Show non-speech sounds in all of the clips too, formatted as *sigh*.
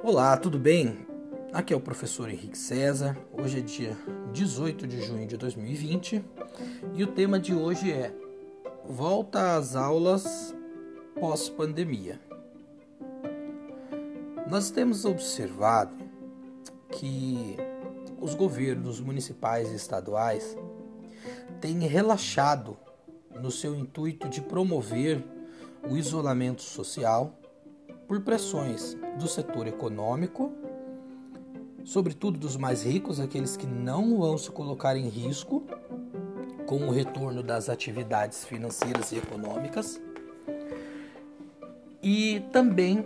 Olá, tudo bem? Aqui é o professor Henrique César. Hoje é dia 18 de junho de 2020 e o tema de hoje é Volta às aulas pós-pandemia. Nós temos observado que os governos municipais e estaduais têm relaxado no seu intuito de promover o isolamento social por pressões do setor econômico, sobretudo dos mais ricos, aqueles que não vão se colocar em risco com o retorno das atividades financeiras e econômicas. E também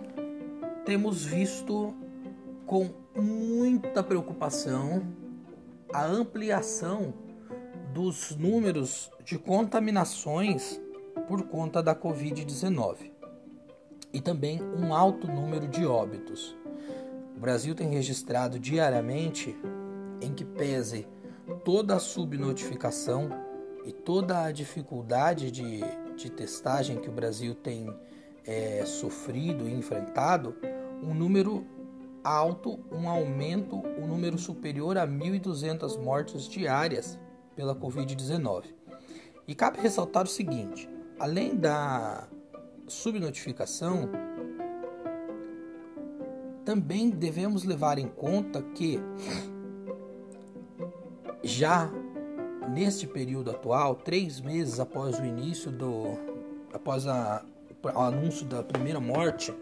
temos visto com muita preocupação a ampliação dos números de contaminações por conta da Covid-19 e também um alto número de óbitos. O Brasil tem registrado diariamente, em que pese toda a subnotificação e toda a dificuldade de, de testagem que o Brasil tem é, sofrido e enfrentado, um número alto, um aumento, um número superior a 1.200 mortes diárias pela Covid-19. E cabe ressaltar o seguinte: além da subnotificação, também devemos levar em conta que já neste período atual, três meses após o início do, após a, o anúncio da primeira morte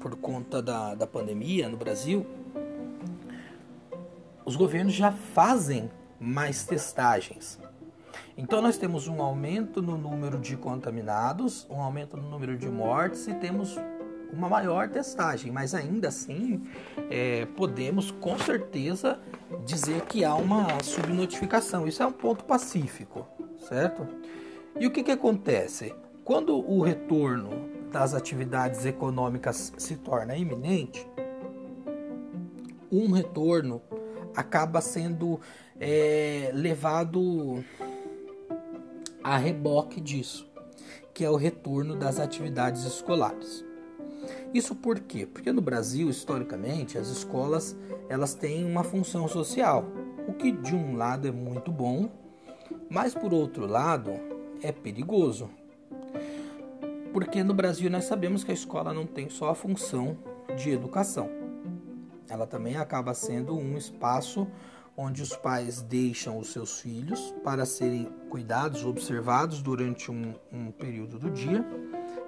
por conta da, da pandemia no Brasil, os governos já fazem mais testagens. Então nós temos um aumento no número de contaminados, um aumento no número de mortes e temos uma maior testagem, mas ainda assim é, podemos com certeza dizer que há uma subnotificação. Isso é um ponto pacífico, certo? E o que, que acontece? Quando o retorno das atividades econômicas se torna iminente, um retorno acaba sendo é, levado a reboque disso, que é o retorno das atividades escolares. Isso por quê? Porque no Brasil, historicamente, as escolas elas têm uma função social, o que de um lado é muito bom, mas por outro lado é perigoso. Porque no Brasil nós sabemos que a escola não tem só a função de educação. Ela também acaba sendo um espaço onde os pais deixam os seus filhos para serem cuidados, observados durante um, um período do dia,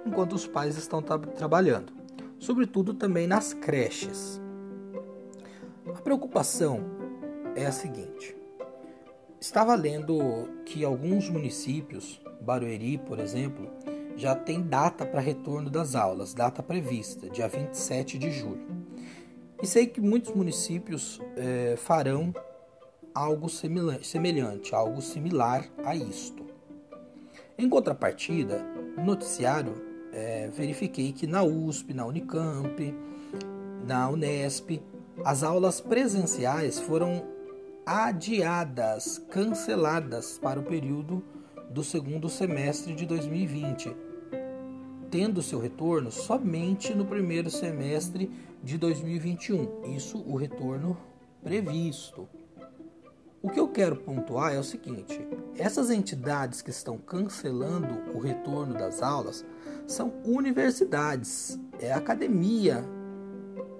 enquanto os pais estão tra trabalhando, sobretudo também nas creches. A preocupação é a seguinte: estava lendo que alguns municípios, Barueri, por exemplo, já tem data para retorno das aulas, data prevista, dia 27 de julho. E sei que muitos municípios é, farão algo semelhante, algo similar a isto. Em contrapartida, no noticiário é, verifiquei que na USP, na Unicamp, na Unesp, as aulas presenciais foram adiadas, canceladas para o período do segundo semestre de 2020, tendo seu retorno somente no primeiro semestre de 2021. Isso o retorno previsto. O que eu quero pontuar é o seguinte: essas entidades que estão cancelando o retorno das aulas são universidades, é a academia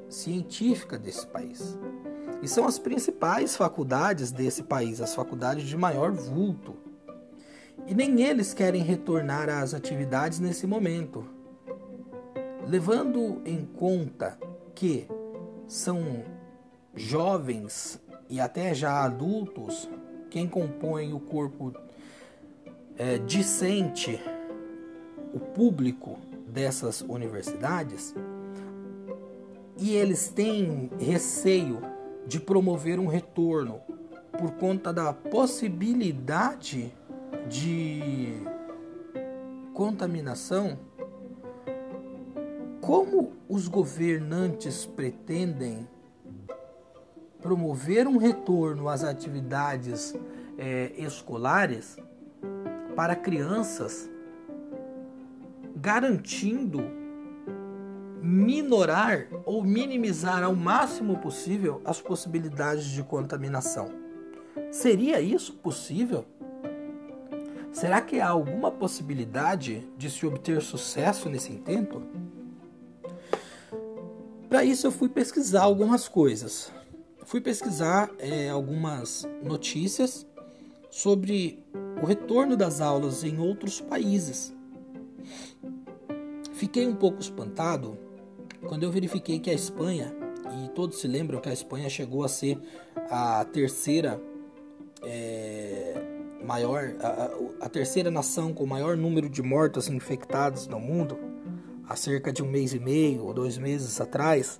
científica desse país. E são as principais faculdades desse país, as faculdades de maior vulto. E nem eles querem retornar às atividades nesse momento. Levando em conta que são jovens e até já adultos, quem compõe o corpo é, discente, o público dessas universidades, e eles têm receio de promover um retorno por conta da possibilidade de contaminação, como os governantes pretendem promover um retorno às atividades é, escolares para crianças, garantindo minorar ou minimizar ao máximo possível as possibilidades de contaminação. Seria isso possível? Será que há alguma possibilidade de se obter sucesso nesse intento? Para isso eu fui pesquisar algumas coisas. Fui pesquisar é, algumas notícias sobre o retorno das aulas em outros países. Fiquei um pouco espantado quando eu verifiquei que a Espanha, e todos se lembram que a Espanha chegou a ser a terceira é, maior, a, a, terceira nação com o maior número de mortos infectados no mundo, há cerca de um mês e meio ou dois meses atrás,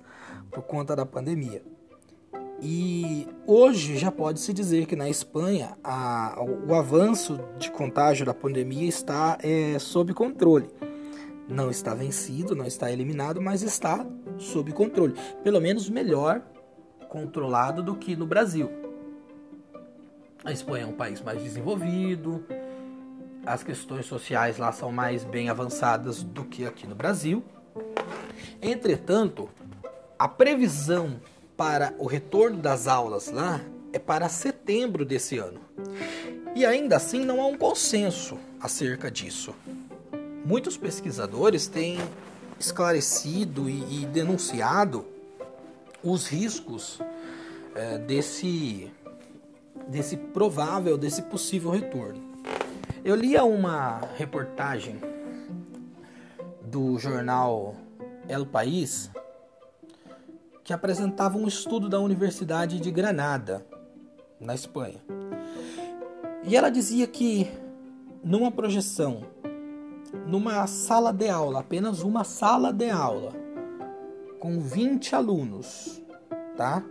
por conta da pandemia. E hoje já pode-se dizer que na Espanha a, o avanço de contágio da pandemia está é, sob controle. Não está vencido, não está eliminado, mas está sob controle. Pelo menos melhor controlado do que no Brasil. A Espanha é um país mais desenvolvido, as questões sociais lá são mais bem avançadas do que aqui no Brasil. Entretanto, a previsão para o retorno das aulas lá é para setembro desse ano. E ainda assim não há um consenso acerca disso. Muitos pesquisadores têm esclarecido e, e denunciado os riscos é, desse, desse provável, desse possível retorno. Eu lia uma reportagem do jornal El País que apresentava um estudo da Universidade de Granada, na Espanha. E ela dizia que numa projeção, numa sala de aula, apenas uma sala de aula, com 20 alunos, tá?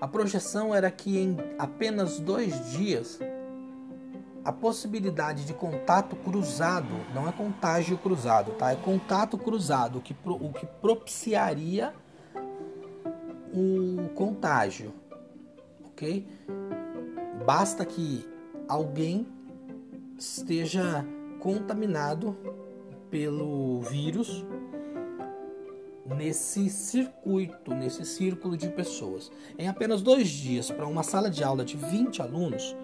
A projeção era que em apenas dois dias a possibilidade de contato cruzado, não é contágio cruzado, tá? É contato cruzado, que, o que propiciaria um contágio, ok? Basta que alguém esteja contaminado pelo vírus nesse circuito, nesse círculo de pessoas. Em apenas dois dias, para uma sala de aula de 20 alunos,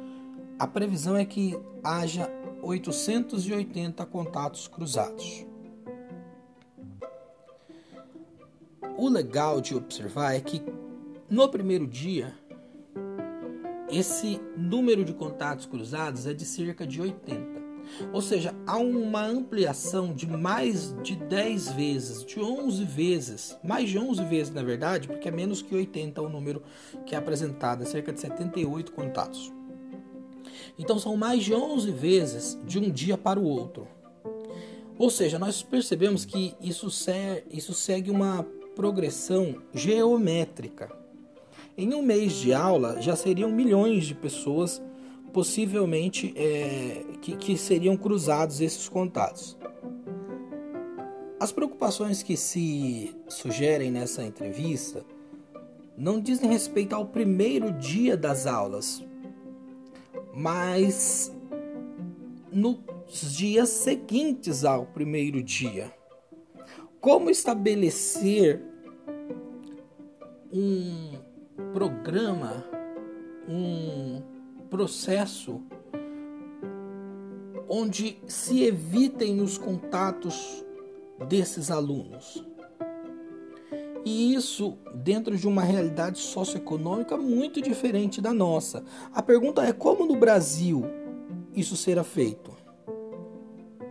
a previsão é que haja 880 contatos cruzados. O legal de observar é que no primeiro dia esse número de contatos cruzados é de cerca de 80. Ou seja, há uma ampliação de mais de 10 vezes, de 11 vezes, mais de 11 vezes na verdade, porque é menos que 80 o número que é apresentado, é cerca de 78 contatos. Então são mais de 11 vezes de um dia para o outro. Ou seja, nós percebemos que isso, isso segue uma progressão geométrica. Em um mês de aula já seriam milhões de pessoas possivelmente é, que, que seriam cruzados esses contatos. As preocupações que se sugerem nessa entrevista não dizem respeito ao primeiro dia das aulas, mas nos dias seguintes ao primeiro dia como estabelecer um programa, um processo onde se evitem os contatos desses alunos. E isso dentro de uma realidade socioeconômica muito diferente da nossa. A pergunta é como no Brasil isso será feito?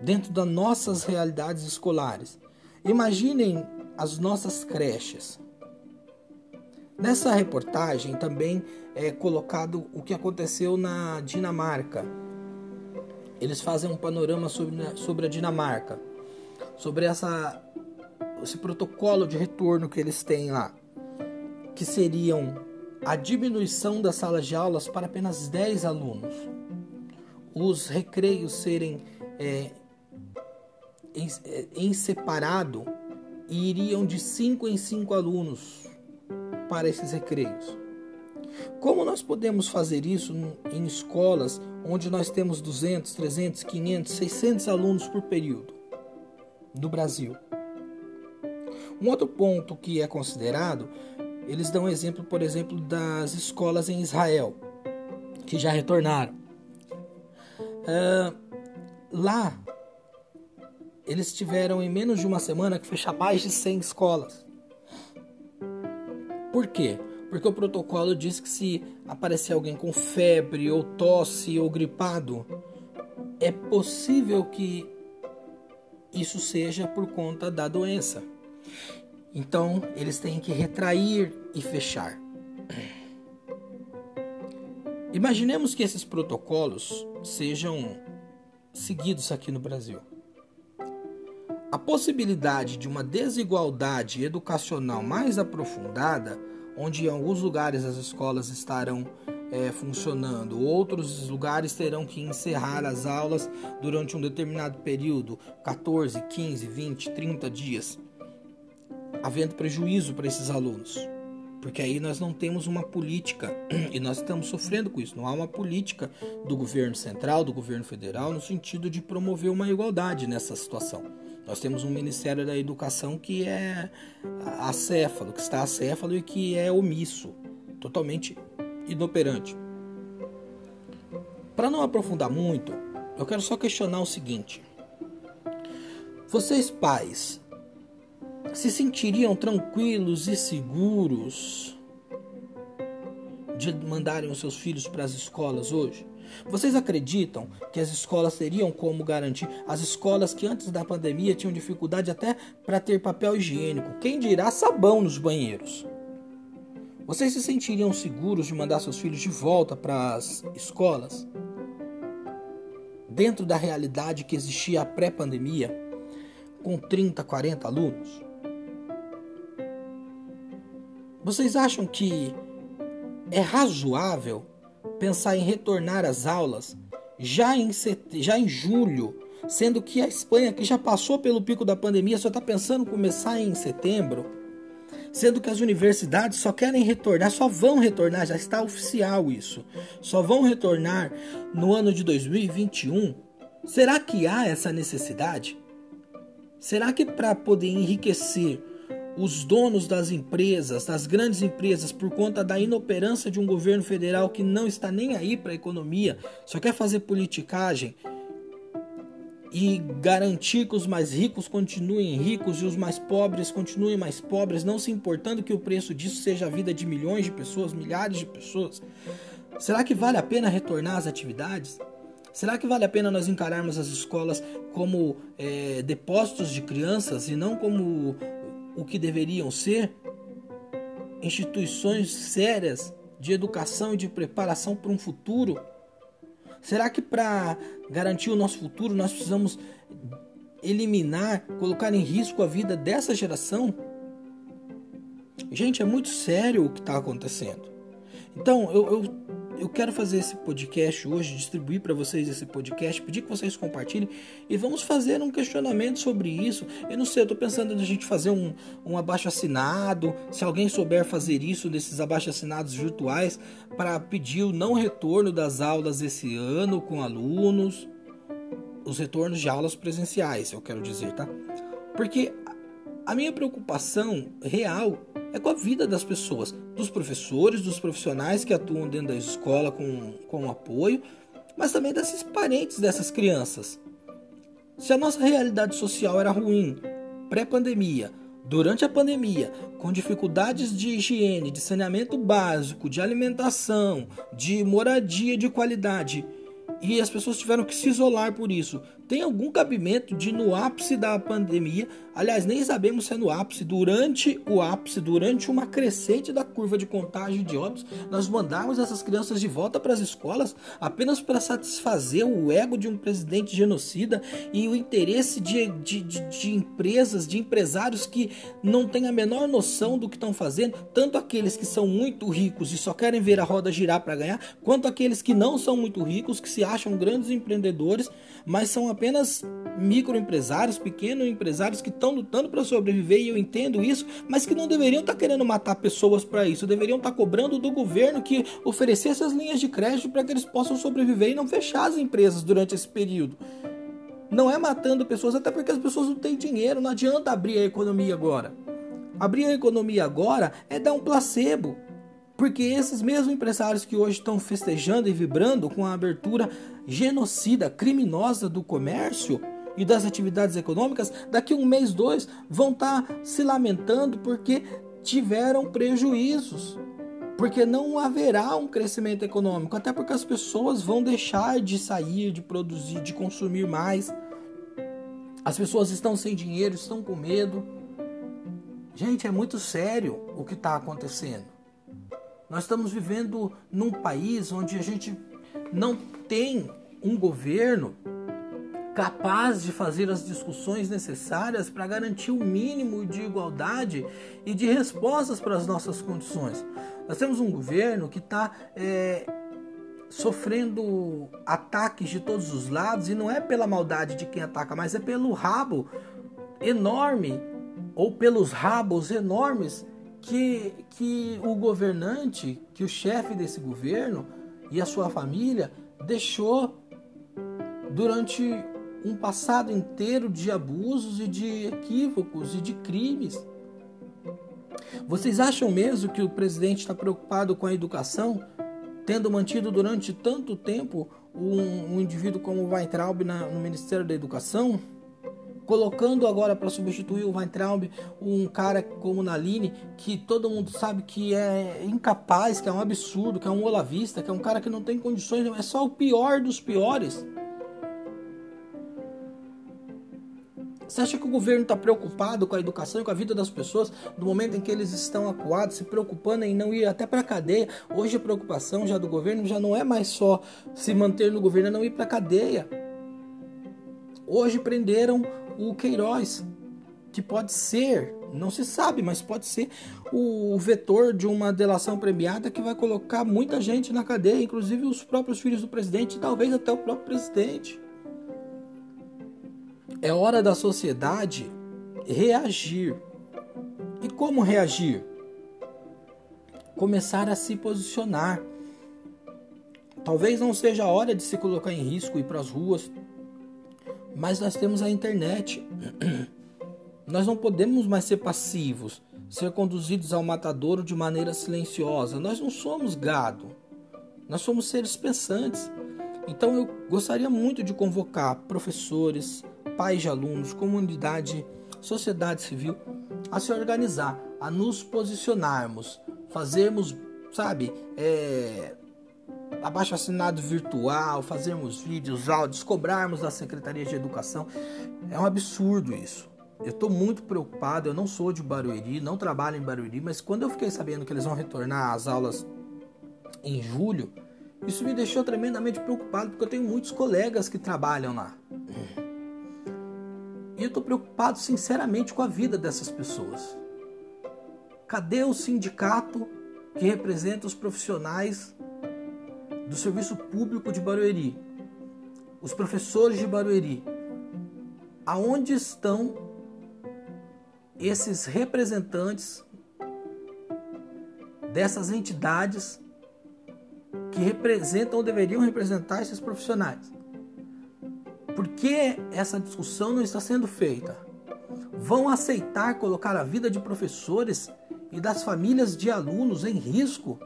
Dentro das nossas realidades escolares. Imaginem as nossas creches. Nessa reportagem também é colocado o que aconteceu na Dinamarca. Eles fazem um panorama sobre, sobre a Dinamarca, sobre essa, esse protocolo de retorno que eles têm lá, que seriam a diminuição das salas de aulas para apenas 10 alunos, os recreios serem é, em, em separado e iriam de 5 em 5 alunos para esses recreios. Como nós podemos fazer isso em escolas onde nós temos 200, 300, 500, 600 alunos por período no Brasil? Um outro ponto que é considerado, eles dão exemplo, por exemplo, das escolas em Israel, que já retornaram. Uh, lá, eles tiveram em menos de uma semana que fechar mais de 100 escolas. Por quê? Porque o protocolo diz que se aparecer alguém com febre, ou tosse, ou gripado, é possível que isso seja por conta da doença. Então, eles têm que retrair e fechar. Imaginemos que esses protocolos sejam seguidos aqui no Brasil. A possibilidade de uma desigualdade educacional mais aprofundada, onde em alguns lugares as escolas estarão é, funcionando, outros lugares terão que encerrar as aulas durante um determinado período 14, 15, 20, 30 dias havendo prejuízo para esses alunos. Porque aí nós não temos uma política *clears throat* e nós estamos sofrendo com isso. Não há uma política do governo central, do governo federal, no sentido de promover uma igualdade nessa situação. Nós temos um Ministério da Educação que é acéfalo, que está acéfalo e que é omisso, totalmente inoperante. Para não aprofundar muito, eu quero só questionar o seguinte: vocês pais se sentiriam tranquilos e seguros de mandarem os seus filhos para as escolas hoje? Vocês acreditam que as escolas teriam como garantir? As escolas que antes da pandemia tinham dificuldade até para ter papel higiênico, quem dirá sabão nos banheiros? Vocês se sentiriam seguros de mandar seus filhos de volta para as escolas? Dentro da realidade que existia pré-pandemia, com 30, 40 alunos? Vocês acham que é razoável pensar em retornar às aulas já em, set... já em julho, sendo que a Espanha, que já passou pelo pico da pandemia, só está pensando em começar em setembro? Sendo que as universidades só querem retornar, só vão retornar, já está oficial isso, só vão retornar no ano de 2021. Será que há essa necessidade? Será que para poder enriquecer os donos das empresas, das grandes empresas, por conta da inoperância de um governo federal que não está nem aí para a economia, só quer fazer politicagem e garantir que os mais ricos continuem ricos e os mais pobres continuem mais pobres, não se importando que o preço disso seja a vida de milhões de pessoas, milhares de pessoas. Será que vale a pena retornar às atividades? Será que vale a pena nós encararmos as escolas como é, depósitos de crianças e não como o que deveriam ser instituições sérias de educação e de preparação para um futuro? Será que para garantir o nosso futuro nós precisamos eliminar, colocar em risco a vida dessa geração? Gente, é muito sério o que está acontecendo. Então, eu, eu eu quero fazer esse podcast hoje, distribuir para vocês esse podcast, pedir que vocês compartilhem e vamos fazer um questionamento sobre isso. Eu não sei, eu estou pensando em a gente fazer um, um abaixo assinado, se alguém souber fazer isso desses abaixo assinados virtuais para pedir o não retorno das aulas esse ano com alunos, os retornos de aulas presenciais, eu quero dizer, tá? Porque a minha preocupação real é com a vida das pessoas, dos professores, dos profissionais que atuam dentro da escola com, com apoio, mas também desses parentes dessas crianças. Se a nossa realidade social era ruim, pré-pandemia, durante a pandemia, com dificuldades de higiene, de saneamento básico, de alimentação, de moradia de qualidade, e as pessoas tiveram que se isolar por isso, tem algum cabimento de no ápice da pandemia, aliás, nem sabemos se é no ápice, durante o ápice, durante uma crescente da curva de contágio de óbitos, nós mandarmos essas crianças de volta para as escolas apenas para satisfazer o ego de um presidente genocida e o interesse de, de, de, de empresas, de empresários que não têm a menor noção do que estão fazendo, tanto aqueles que são muito ricos e só querem ver a roda girar para ganhar, quanto aqueles que não são muito ricos, que se acham grandes empreendedores, mas são apenas microempresários, pequenos empresários que estão lutando para sobreviver e eu entendo isso, mas que não deveriam estar tá querendo matar pessoas para isso, deveriam estar tá cobrando do governo que oferecesse as linhas de crédito para que eles possam sobreviver e não fechar as empresas durante esse período. Não é matando pessoas, até porque as pessoas não têm dinheiro, não adianta abrir a economia agora. Abrir a economia agora é dar um placebo. Porque esses mesmos empresários que hoje estão festejando e vibrando com a abertura genocida, criminosa do comércio e das atividades econômicas, daqui um mês, dois, vão estar tá se lamentando porque tiveram prejuízos. Porque não haverá um crescimento econômico, até porque as pessoas vão deixar de sair, de produzir, de consumir mais. As pessoas estão sem dinheiro, estão com medo. Gente, é muito sério o que está acontecendo. Nós estamos vivendo num país onde a gente não tem um governo capaz de fazer as discussões necessárias para garantir o mínimo de igualdade e de respostas para as nossas condições. Nós temos um governo que está é, sofrendo ataques de todos os lados e não é pela maldade de quem ataca, mas é pelo rabo enorme ou pelos rabos enormes que, que o governante, que o chefe desse governo e a sua família deixou durante um passado inteiro de abusos e de equívocos e de crimes. Vocês acham mesmo que o presidente está preocupado com a educação, tendo mantido durante tanto tempo um, um indivíduo como Weintraub na, no Ministério da Educação? Colocando agora para substituir o Weintraub um cara como Naline, que todo mundo sabe que é incapaz, que é um absurdo, que é um olavista, que é um cara que não tem condições, é só o pior dos piores. Você acha que o governo está preocupado com a educação e com a vida das pessoas no momento em que eles estão acuados, se preocupando em não ir até para a cadeia? Hoje a preocupação já do governo já não é mais só se manter no governo, é não ir para a cadeia. Hoje prenderam o Queiroz, que pode ser, não se sabe, mas pode ser o vetor de uma delação premiada que vai colocar muita gente na cadeia, inclusive os próprios filhos do presidente e talvez até o próprio presidente. É hora da sociedade reagir. E como reagir? Começar a se posicionar. Talvez não seja a hora de se colocar em risco, ir para as ruas, mas nós temos a internet. *clears throat* Nós não podemos mais ser passivos, ser conduzidos ao matadouro de maneira silenciosa. Nós não somos gado. Nós somos seres pensantes. Então eu gostaria muito de convocar professores, pais de alunos, comunidade, sociedade civil a se organizar, a nos posicionarmos, fazermos, sabe, é, abaixo assinado virtual, fazermos vídeos, áudios, cobrarmos da Secretaria de Educação. É um absurdo isso. Eu estou muito preocupado, eu não sou de Barueri, não trabalho em Barueri, mas quando eu fiquei sabendo que eles vão retornar às aulas em julho, isso me deixou tremendamente preocupado, porque eu tenho muitos colegas que trabalham lá. E eu estou preocupado sinceramente com a vida dessas pessoas. Cadê o sindicato que representa os profissionais do Serviço Público de Barueri, os professores de Barueri, aonde estão esses representantes dessas entidades que representam ou deveriam representar esses profissionais? Por que essa discussão não está sendo feita? Vão aceitar colocar a vida de professores e das famílias de alunos em risco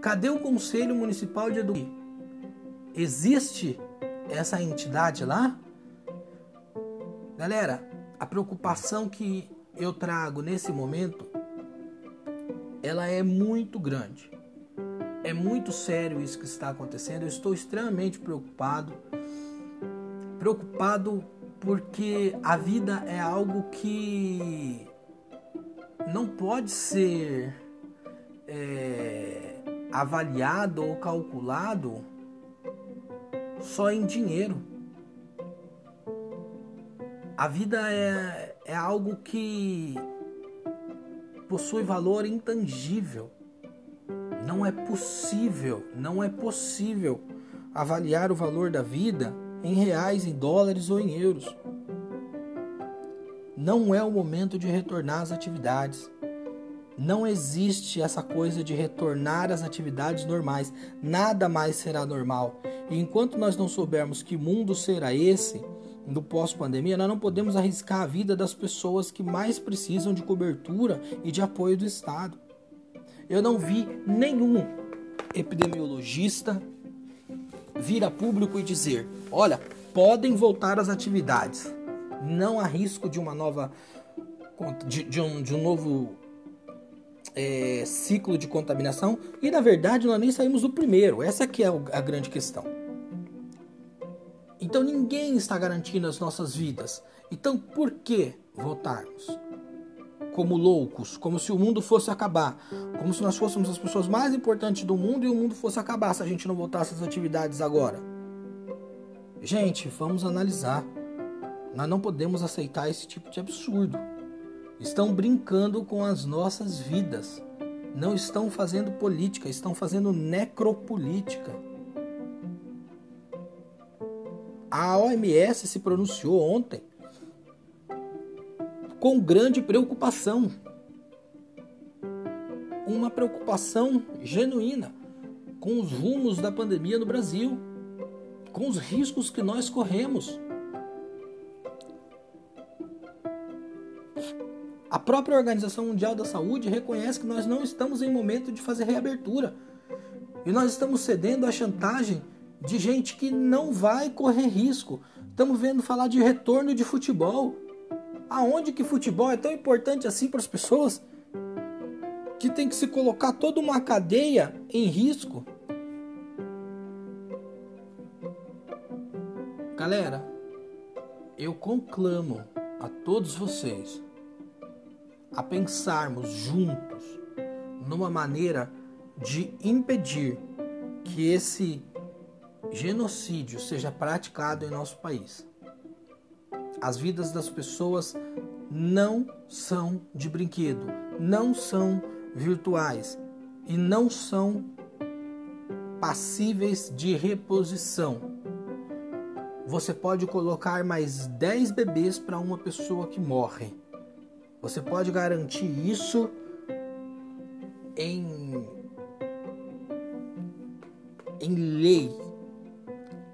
Cadê o Conselho Municipal de Educação? Existe essa entidade lá? Galera, a preocupação que eu trago nesse momento, ela é muito grande. É muito sério isso que está acontecendo. Eu estou extremamente preocupado. Preocupado porque a vida é algo que não pode ser é, avaliado ou calculado só em dinheiro. A vida é, é algo que possui valor intangível. Não é possível, não é possível avaliar o valor da vida em reais, em dólares ou em euros. Não é o momento de retornar às atividades. Não existe essa coisa de retornar às atividades normais. Nada mais será normal. E enquanto nós não soubermos que mundo será esse, do pós-pandemia, nós não podemos arriscar a vida das pessoas que mais precisam de cobertura e de apoio do Estado. Eu não vi nenhum epidemiologista vir a público e dizer: olha, podem voltar às atividades. Não há risco de uma nova. de, de, um, de um novo é, ciclo de contaminação. E na verdade nós nem saímos do primeiro. Essa que é a grande questão. Então ninguém está garantindo as nossas vidas. Então por que votarmos? Como loucos, como se o mundo fosse acabar, como se nós fôssemos as pessoas mais importantes do mundo e o mundo fosse acabar se a gente não voltasse às atividades agora. Gente, vamos analisar. Nós não podemos aceitar esse tipo de absurdo. Estão brincando com as nossas vidas. Não estão fazendo política, estão fazendo necropolítica. A OMS se pronunciou ontem com grande preocupação. Uma preocupação genuína com os rumos da pandemia no Brasil, com os riscos que nós corremos. A própria Organização Mundial da Saúde reconhece que nós não estamos em momento de fazer reabertura. E nós estamos cedendo à chantagem de gente que não vai correr risco. Estamos vendo falar de retorno de futebol. Aonde que futebol é tão importante assim para as pessoas? Que tem que se colocar toda uma cadeia em risco. Galera, eu conclamo a todos vocês a pensarmos juntos numa maneira de impedir que esse genocídio seja praticado em nosso país. As vidas das pessoas não são de brinquedo, não são virtuais e não são passíveis de reposição. Você pode colocar mais 10 bebês para uma pessoa que morre. Você pode garantir isso em, em lei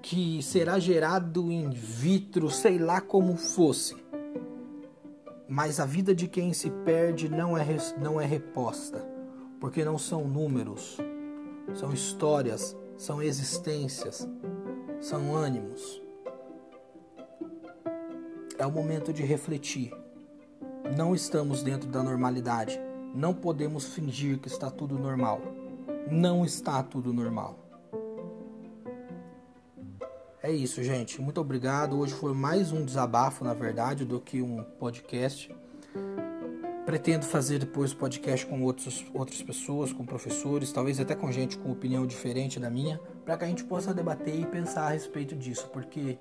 que será gerado in vitro, sei lá como fosse. Mas a vida de quem se perde não é, não é reposta, porque não são números, são histórias, são existências, são ânimos. É o momento de refletir. Não estamos dentro da normalidade. Não podemos fingir que está tudo normal. Não está tudo normal. É isso, gente. Muito obrigado. Hoje foi mais um desabafo, na verdade, do que um podcast. Pretendo fazer depois podcast com outros, outras pessoas, com professores, talvez até com gente com opinião diferente da minha, para que a gente possa debater e pensar a respeito disso, porque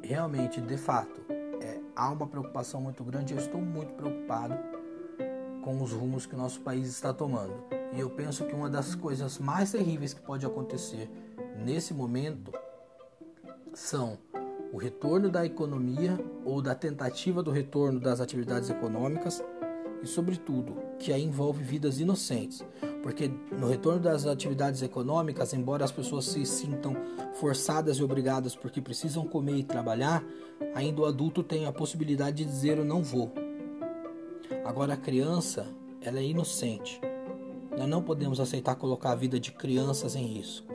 realmente, de fato, há uma preocupação muito grande. Eu estou muito preocupado com os rumos que o nosso país está tomando. E eu penso que uma das coisas mais terríveis que pode acontecer nesse momento são o retorno da economia ou da tentativa do retorno das atividades econômicas e, sobretudo, que aí envolve vidas inocentes, porque no retorno das atividades econômicas, embora as pessoas se sintam forçadas e obrigadas porque precisam comer e trabalhar, ainda o adulto tem a possibilidade de dizer eu não vou. Agora a criança, ela é inocente. Nós não podemos aceitar colocar a vida de crianças em risco.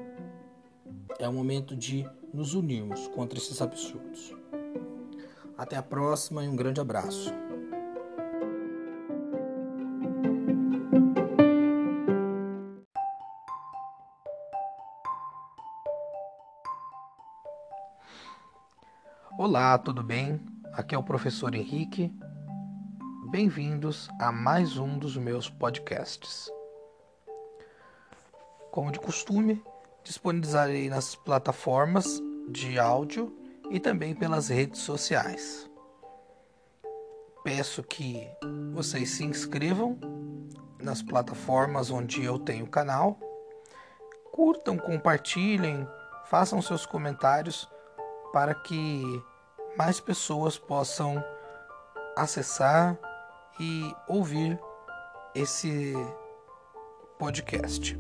É o momento de nos unirmos contra esses absurdos. Até a próxima e um grande abraço. Olá, tudo bem? Aqui é o professor Henrique. Bem-vindos a mais um dos meus podcasts. Como de costume, disponibilizarei nas plataformas de áudio e também pelas redes sociais. Peço que vocês se inscrevam nas plataformas onde eu tenho canal, curtam, compartilhem, façam seus comentários para que mais pessoas possam acessar e ouvir esse podcast.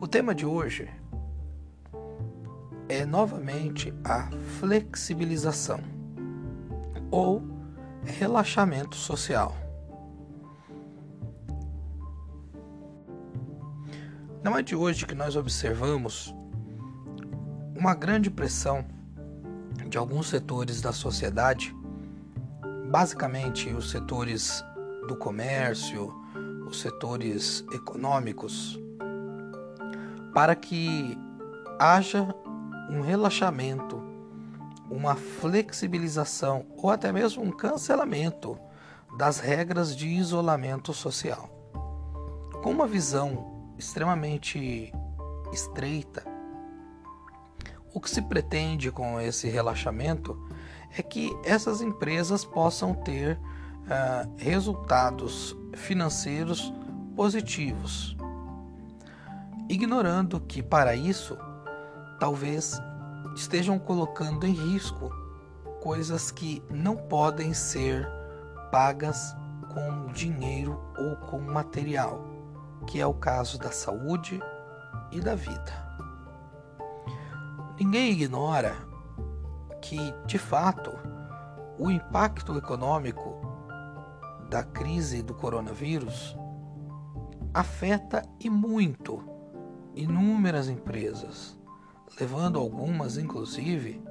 O tema de hoje é novamente a flexibilização ou relaxamento social. Não é de hoje que nós observamos uma grande pressão de alguns setores da sociedade, basicamente os setores do comércio, os setores econômicos, para que haja um relaxamento, uma flexibilização ou até mesmo um cancelamento das regras de isolamento social. Com uma visão extremamente estreita. O que se pretende com esse relaxamento é que essas empresas possam ter uh, resultados financeiros positivos, ignorando que para isso talvez estejam colocando em risco coisas que não podem ser pagas com dinheiro ou com material que é o caso da saúde e da vida. Ninguém ignora que, de fato, o impacto econômico da crise do coronavírus afeta e muito inúmeras empresas, levando algumas, inclusive,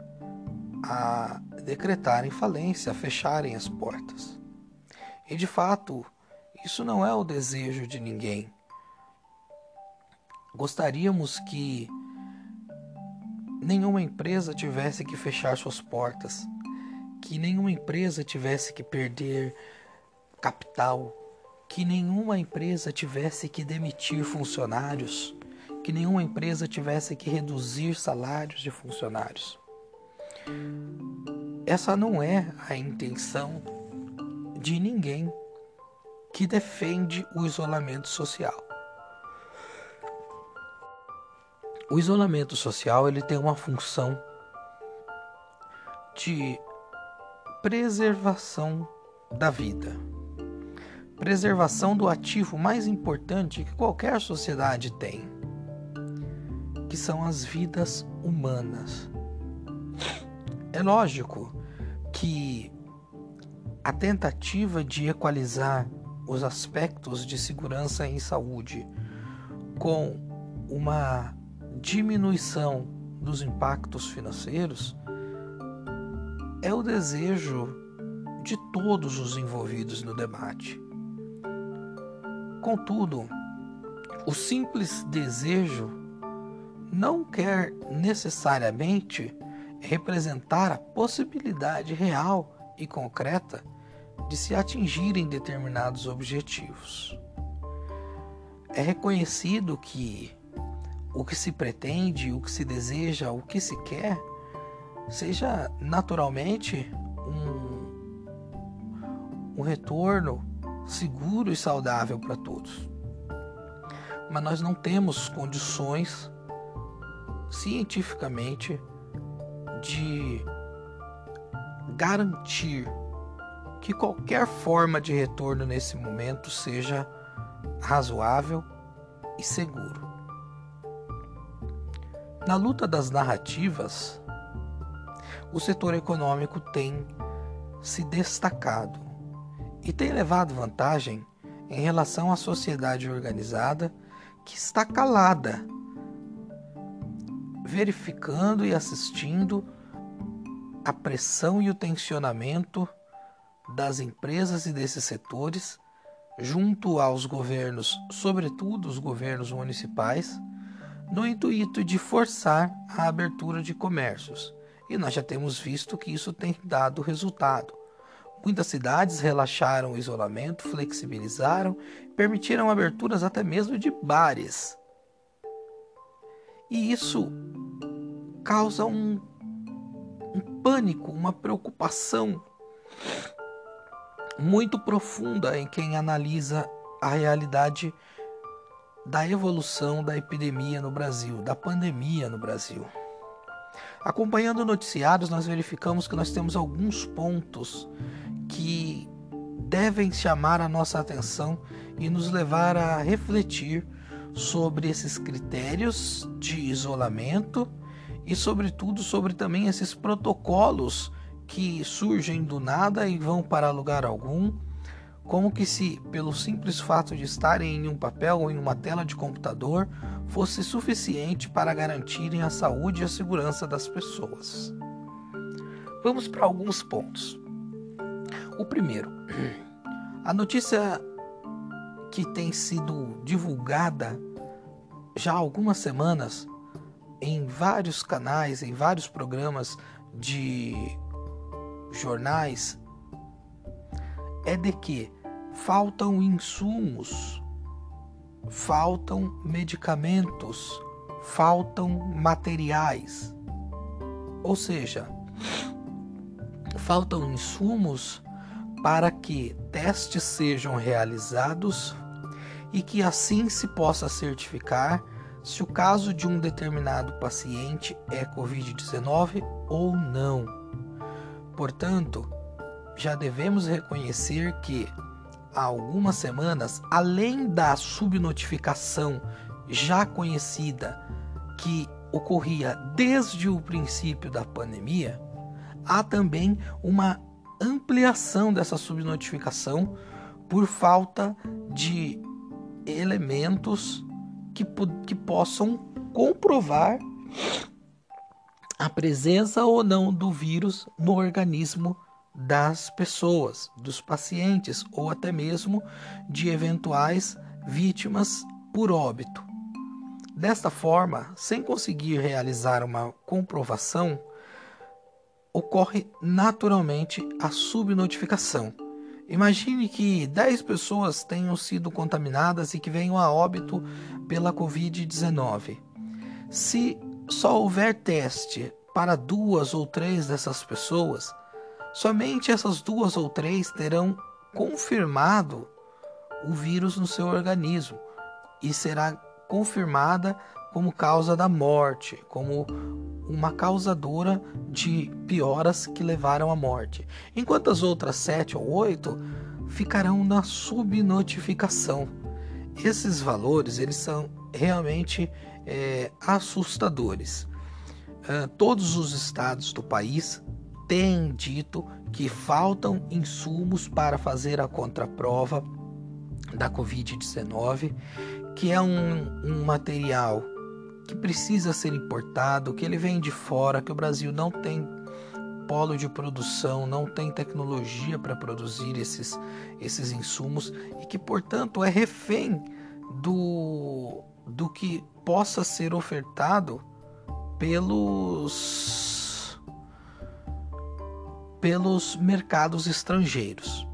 a decretarem falência, a fecharem as portas. E de fato, isso não é o desejo de ninguém. Gostaríamos que nenhuma empresa tivesse que fechar suas portas, que nenhuma empresa tivesse que perder capital, que nenhuma empresa tivesse que demitir funcionários, que nenhuma empresa tivesse que reduzir salários de funcionários. Essa não é a intenção de ninguém que defende o isolamento social. O isolamento social ele tem uma função de preservação da vida. Preservação do ativo mais importante que qualquer sociedade tem, que são as vidas humanas. É lógico que a tentativa de equalizar os aspectos de segurança em saúde com uma diminuição dos impactos financeiros é o desejo de todos os envolvidos no debate. Contudo, o simples desejo não quer necessariamente representar a possibilidade real e concreta de se atingirem determinados objetivos. É reconhecido que o que se pretende, o que se deseja, o que se quer, seja naturalmente um, um retorno seguro e saudável para todos. Mas nós não temos condições cientificamente de garantir que qualquer forma de retorno nesse momento seja razoável e seguro. Na luta das narrativas, o setor econômico tem se destacado e tem levado vantagem em relação à sociedade organizada que está calada, verificando e assistindo a pressão e o tensionamento das empresas e desses setores junto aos governos, sobretudo os governos municipais no intuito de forçar a abertura de comércios. E nós já temos visto que isso tem dado resultado. Muitas cidades relaxaram o isolamento, flexibilizaram, permitiram aberturas até mesmo de bares. E isso causa um, um pânico, uma preocupação muito profunda em quem analisa a realidade da evolução da epidemia no Brasil, da pandemia no Brasil. Acompanhando noticiários, nós verificamos que nós temos alguns pontos que devem chamar a nossa atenção e nos levar a refletir sobre esses critérios de isolamento e, sobretudo, sobre também esses protocolos que surgem do nada e vão para lugar algum, como que se, pelo simples fato de estarem em um papel ou em uma tela de computador, fosse suficiente para garantirem a saúde e a segurança das pessoas. Vamos para alguns pontos. O primeiro, a notícia que tem sido divulgada já há algumas semanas em vários canais, em vários programas de jornais, é de que faltam insumos, faltam medicamentos, faltam materiais. Ou seja, faltam insumos para que testes sejam realizados e que assim se possa certificar se o caso de um determinado paciente é Covid-19 ou não. Portanto, já devemos reconhecer que há algumas semanas, além da subnotificação já conhecida que ocorria desde o princípio da pandemia, há também uma ampliação dessa subnotificação por falta de elementos que, que possam comprovar a presença ou não do vírus no organismo das pessoas, dos pacientes ou até mesmo de eventuais vítimas por óbito. Desta forma, sem conseguir realizar uma comprovação, ocorre naturalmente a subnotificação. Imagine que 10 pessoas tenham sido contaminadas e que venham a óbito pela Covid-19. Se só houver teste para duas ou três dessas pessoas, somente essas duas ou três terão confirmado o vírus no seu organismo e será confirmada como causa da morte, como uma causadora de pioras que levaram à morte, enquanto as outras sete ou oito ficarão na subnotificação. Esses valores eles são realmente é, assustadores. Uh, todos os estados do país têm dito que faltam insumos para fazer a contraprova da Covid-19, que é um, um material que precisa ser importado, que ele vem de fora, que o Brasil não tem polo de produção, não tem tecnologia para produzir esses, esses insumos e que, portanto, é refém do, do que possa ser ofertado pelos pelos mercados estrangeiros.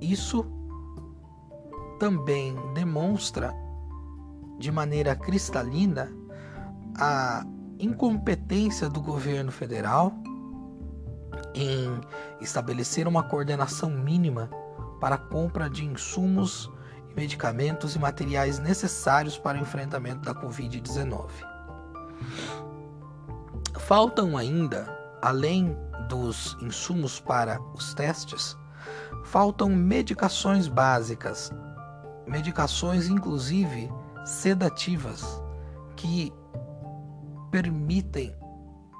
Isso também demonstra de maneira cristalina a incompetência do governo federal em estabelecer uma coordenação mínima para a compra de insumos, medicamentos e materiais necessários para o enfrentamento da Covid-19. Faltam ainda, além dos insumos para os testes, faltam medicações básicas, medicações inclusive sedativas que permitem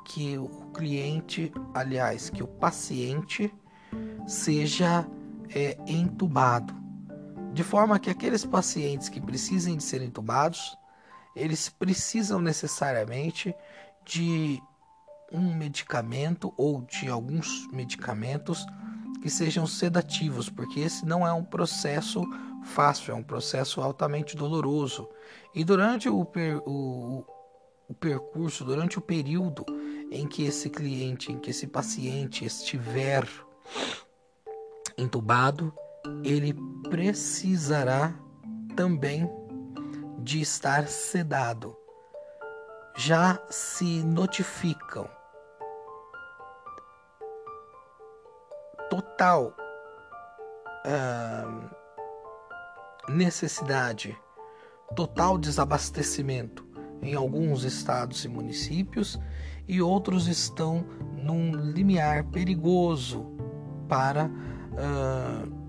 que o cliente, aliás, que o paciente seja é, entubado, de forma que aqueles pacientes que precisem de ser entubados, eles precisam necessariamente de um medicamento ou de alguns medicamentos que sejam sedativos, porque esse não é um processo fácil, é um processo altamente doloroso. E durante o, per, o, o percurso, durante o período em que esse cliente, em que esse paciente estiver entubado, ele precisará também de estar sedado. Já se notificam total uh, necessidade total desabastecimento em alguns estados e municípios e outros estão num limiar perigoso para uh,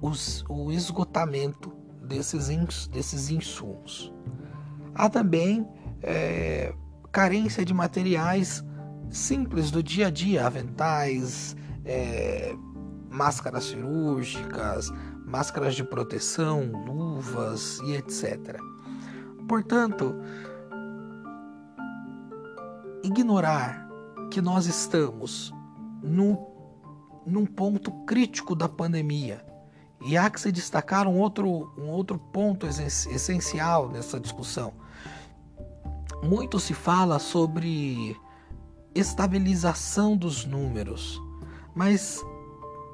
os, o esgotamento desses, ins, desses insumos. Há também é, carência de materiais simples do dia a dia, aventais, é, máscaras cirúrgicas, máscaras de proteção, luvas e etc. Portanto, ignorar que nós estamos no, num ponto crítico da pandemia. E há que se destacar um outro, um outro ponto essencial nessa discussão. Muito se fala sobre estabilização dos números, mas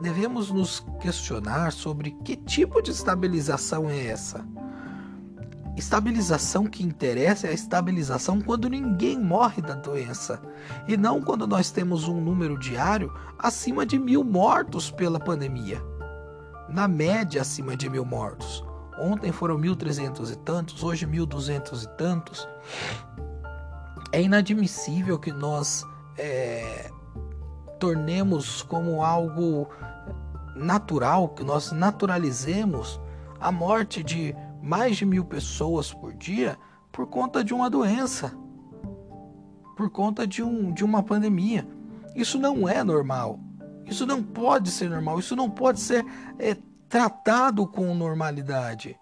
devemos nos questionar sobre que tipo de estabilização é essa. Estabilização que interessa é a estabilização quando ninguém morre da doença e não quando nós temos um número diário acima de mil mortos pela pandemia. Na média, acima de mil mortos. Ontem foram mil trezentos e tantos, hoje mil duzentos e tantos. É inadmissível que nós é, tornemos como algo natural, que nós naturalizemos a morte de mais de mil pessoas por dia por conta de uma doença, por conta de, um, de uma pandemia. Isso não é normal. Isso não pode ser normal. Isso não pode ser é, tratado com normalidade.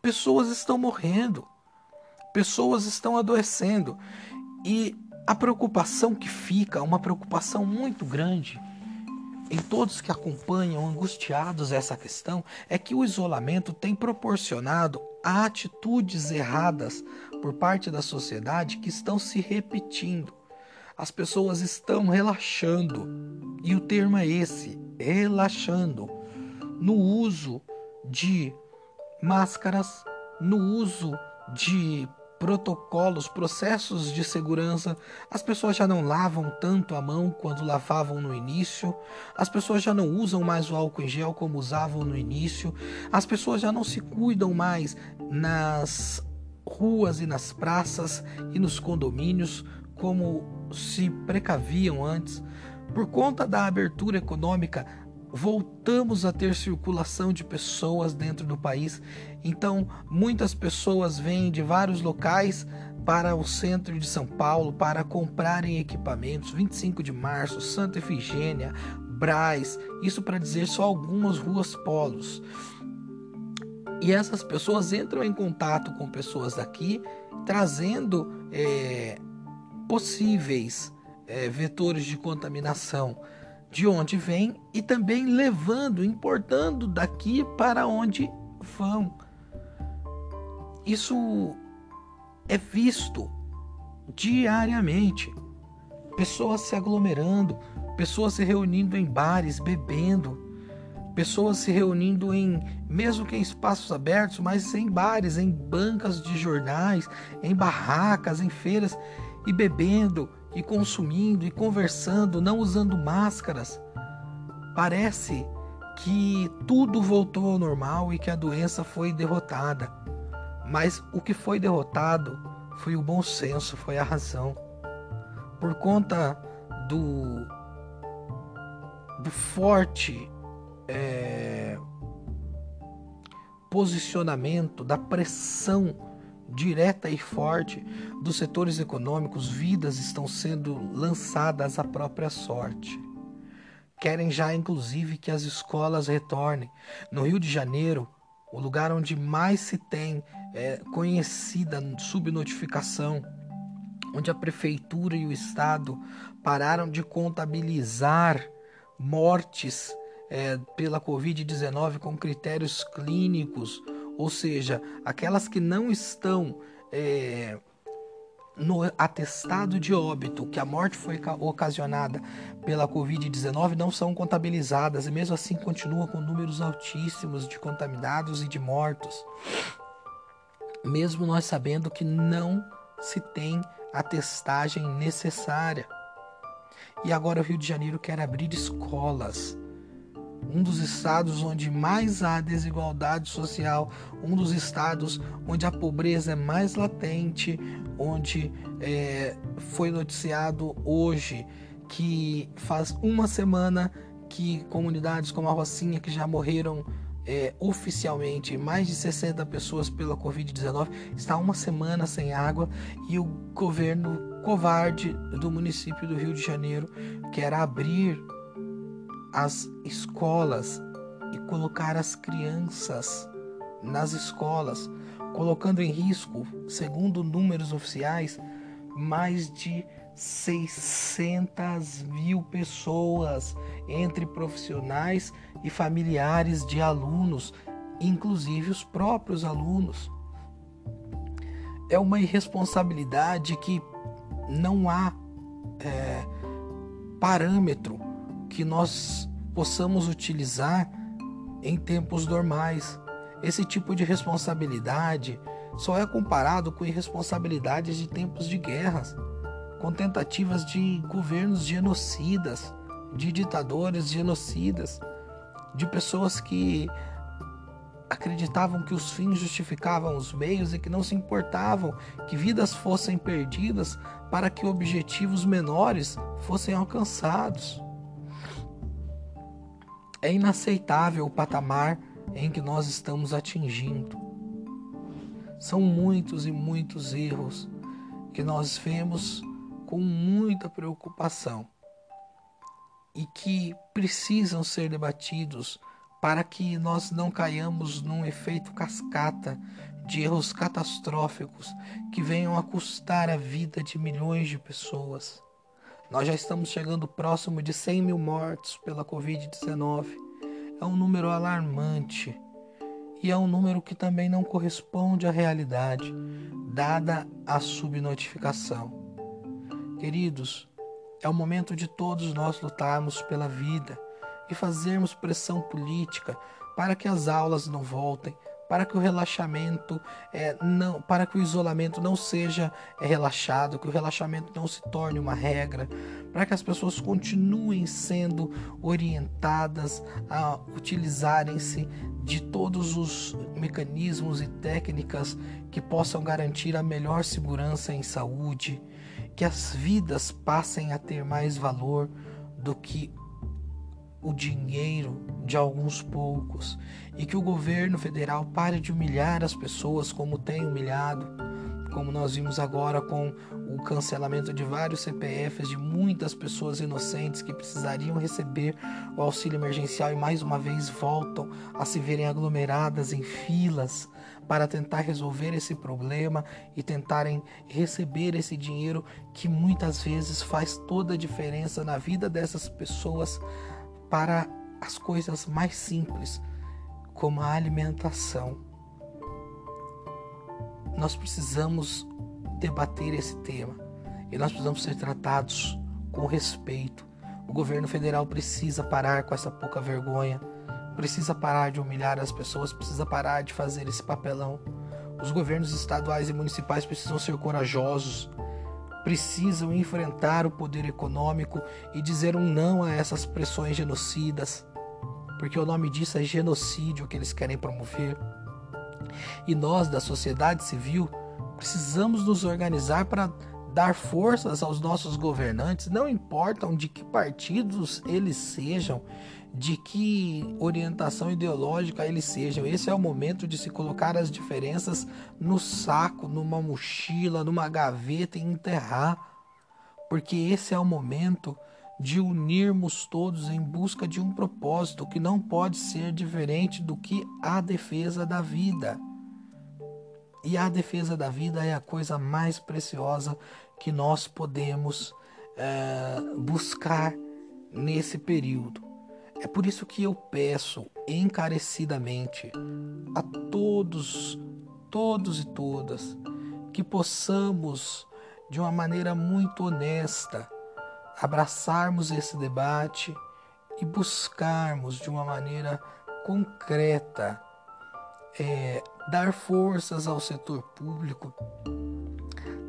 Pessoas estão morrendo, pessoas estão adoecendo e a preocupação que fica, uma preocupação muito grande em todos que acompanham angustiados essa questão é que o isolamento tem proporcionado atitudes erradas por parte da sociedade que estão se repetindo. As pessoas estão relaxando, e o termo é esse: relaxando, no uso de máscaras, no uso de protocolos, processos de segurança. As pessoas já não lavam tanto a mão quanto lavavam no início. As pessoas já não usam mais o álcool em gel como usavam no início. As pessoas já não se cuidam mais nas ruas e nas praças e nos condomínios como se precaviam antes. Por conta da abertura econômica, voltamos a ter circulação de pessoas dentro do país. Então, muitas pessoas vêm de vários locais para o centro de São Paulo para comprarem equipamentos. 25 de março, Santa Efigênia, Braz, isso para dizer só algumas ruas polos. E essas pessoas entram em contato com pessoas daqui, trazendo é, possíveis é, vetores de contaminação de onde vem e também levando, importando daqui para onde vão. Isso é visto diariamente. Pessoas se aglomerando, pessoas se reunindo em bares, bebendo, pessoas se reunindo em, mesmo que em espaços abertos, mas em bares, em bancas de jornais, em barracas, em feiras e bebendo e consumindo e conversando, não usando máscaras. Parece que tudo voltou ao normal e que a doença foi derrotada. Mas o que foi derrotado foi o bom senso, foi a razão. Por conta do, do forte é, posicionamento, da pressão direta e forte dos setores econômicos, vidas estão sendo lançadas à própria sorte. Querem já, inclusive, que as escolas retornem. No Rio de Janeiro, o lugar onde mais se tem é, conhecida subnotificação, onde a prefeitura e o Estado pararam de contabilizar mortes é, pela Covid-19 com critérios clínicos ou seja, aquelas que não estão é, no atestado de óbito, que a morte foi ocasionada pela Covid-19, não são contabilizadas e mesmo assim continua com números altíssimos de contaminados e de mortos. Mesmo nós sabendo que não se tem a testagem necessária. E agora o Rio de Janeiro quer abrir escolas um dos estados onde mais há desigualdade social, um dos estados onde a pobreza é mais latente, onde é, foi noticiado hoje que faz uma semana que comunidades como a Rocinha, que já morreram é, oficialmente mais de 60 pessoas pela Covid-19, está uma semana sem água e o governo covarde do município do Rio de Janeiro quer abrir as escolas e colocar as crianças nas escolas, colocando em risco, segundo números oficiais, mais de 600 mil pessoas, entre profissionais e familiares de alunos, inclusive os próprios alunos. É uma irresponsabilidade que não há é, parâmetro que nós possamos utilizar em tempos normais. Esse tipo de responsabilidade só é comparado com irresponsabilidades de tempos de guerras, com tentativas de governos genocidas, de ditadores genocidas, de pessoas que acreditavam que os fins justificavam os meios e que não se importavam que vidas fossem perdidas para que objetivos menores fossem alcançados. É inaceitável o patamar em que nós estamos atingindo. São muitos e muitos erros que nós vemos com muita preocupação e que precisam ser debatidos para que nós não caiamos num efeito cascata de erros catastróficos que venham a custar a vida de milhões de pessoas. Nós já estamos chegando próximo de 100 mil mortos pela Covid-19. É um número alarmante e é um número que também não corresponde à realidade, dada a subnotificação. Queridos, é o momento de todos nós lutarmos pela vida e fazermos pressão política para que as aulas não voltem, para que o relaxamento é, não, para que o isolamento não seja é, relaxado, que o relaxamento não se torne uma regra, para que as pessoas continuem sendo orientadas a utilizarem-se de todos os mecanismos e técnicas que possam garantir a melhor segurança em saúde, que as vidas passem a ter mais valor do que o dinheiro de alguns poucos e que o governo federal pare de humilhar as pessoas como tem humilhado, como nós vimos agora com o cancelamento de vários CPFs de muitas pessoas inocentes que precisariam receber o auxílio emergencial e mais uma vez voltam a se verem aglomeradas em filas para tentar resolver esse problema e tentarem receber esse dinheiro que muitas vezes faz toda a diferença na vida dessas pessoas para as coisas mais simples, como a alimentação. Nós precisamos debater esse tema e nós precisamos ser tratados com respeito. O governo federal precisa parar com essa pouca vergonha, precisa parar de humilhar as pessoas, precisa parar de fazer esse papelão. Os governos estaduais e municipais precisam ser corajosos, precisam enfrentar o poder econômico e dizer um não a essas pressões genocidas, porque o nome disso é genocídio que eles querem promover. E nós, da sociedade civil, precisamos nos organizar para dar forças aos nossos governantes, não importam de que partidos eles sejam, de que orientação ideológica eles sejam. Esse é o momento de se colocar as diferenças no saco, numa mochila, numa gaveta e enterrar. Porque esse é o momento de unirmos todos em busca de um propósito que não pode ser diferente do que a defesa da vida. E a defesa da vida é a coisa mais preciosa que nós podemos é, buscar nesse período. É por isso que eu peço encarecidamente a todos, todos e todas, que possamos, de uma maneira muito honesta, abraçarmos esse debate e buscarmos de uma maneira concreta é, dar forças ao setor público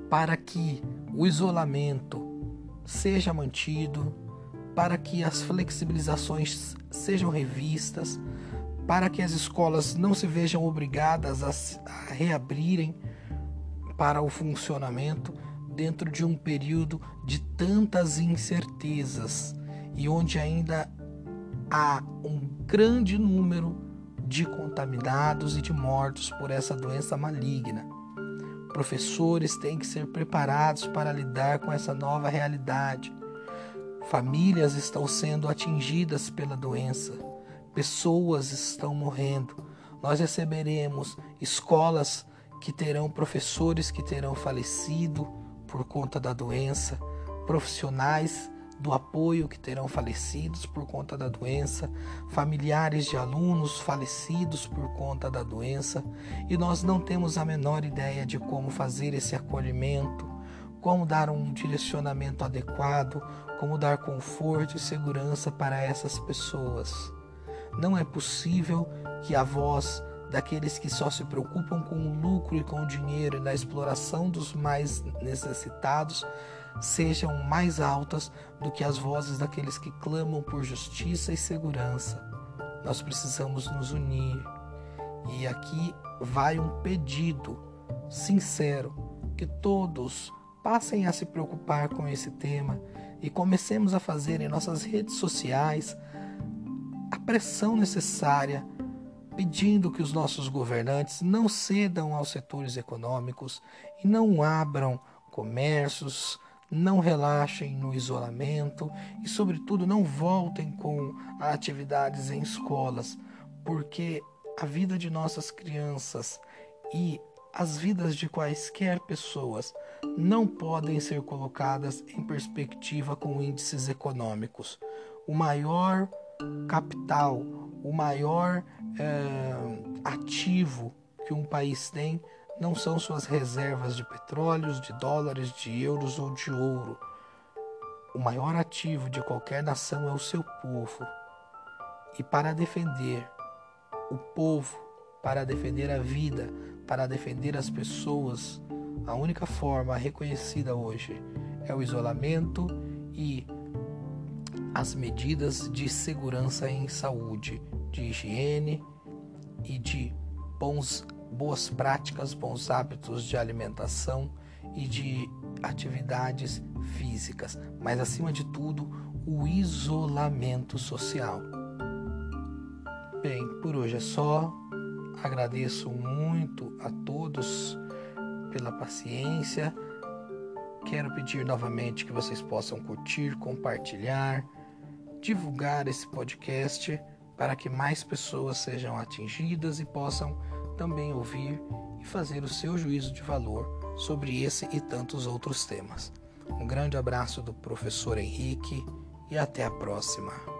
para que o isolamento seja mantido, para que as flexibilizações sejam revistas, para que as escolas não se vejam obrigadas a, reabrirem para o funcionamento dentro de um período de tantas incertezas e onde ainda há um grande número de contaminados e de mortos por essa doença maligna. Professores têm que ser preparados para lidar com essa nova realidade. Famílias estão sendo atingidas pela doença. Pessoas estão morrendo. Nós receberemos escolas que terão professores que terão falecido por conta da doença, profissionais do apoio que terão falecidos por conta da doença, familiares de alunos falecidos por conta da doença, e nós não temos a menor ideia de como fazer esse acolhimento, como dar um direcionamento adequado, como dar conforto e segurança para essas pessoas. Não é possível que a voz daqueles que só se preocupam com o lucro e com o dinheiro e na exploração dos mais necessitados sejam mais altas do que as vozes daqueles que clamam por justiça e segurança. Nós precisamos nos unir. E aqui vai um pedido sincero que todos passem a se preocupar com esse tema e comecemos a fazer em nossas redes sociais a pressão necessária, pedindo que os nossos governantes não cedam aos setores econômicos e não abram comércios, não relaxem no isolamento e, sobretudo, não voltem com atividades em escolas, porque a vida de nossas crianças e as vidas de quaisquer pessoas não podem ser colocadas em perspectiva com índices econômicos. O maior capital, o maior é, ativo que um país tem não são suas reservas de petróleos, de dólares, de euros ou de ouro. O maior ativo de qualquer nação é o seu povo. E para defender o povo, para defender a vida, para defender as pessoas, a única forma reconhecida hoje é o isolamento e as medidas de segurança em saúde, de higiene e de bons boas práticas, bons hábitos de alimentação e de atividades físicas, mas acima de tudo, o isolamento social. Bem, por hoje é só. Agradeço muito a todos pela paciência. Quero pedir novamente que vocês possam curtir, compartilhar, divulgar esse podcast para que mais pessoas sejam atingidas e possam também ouvir e fazer o seu juízo de valor sobre esse e tantos outros temas. Um grande abraço do professor Henrique e até a próxima.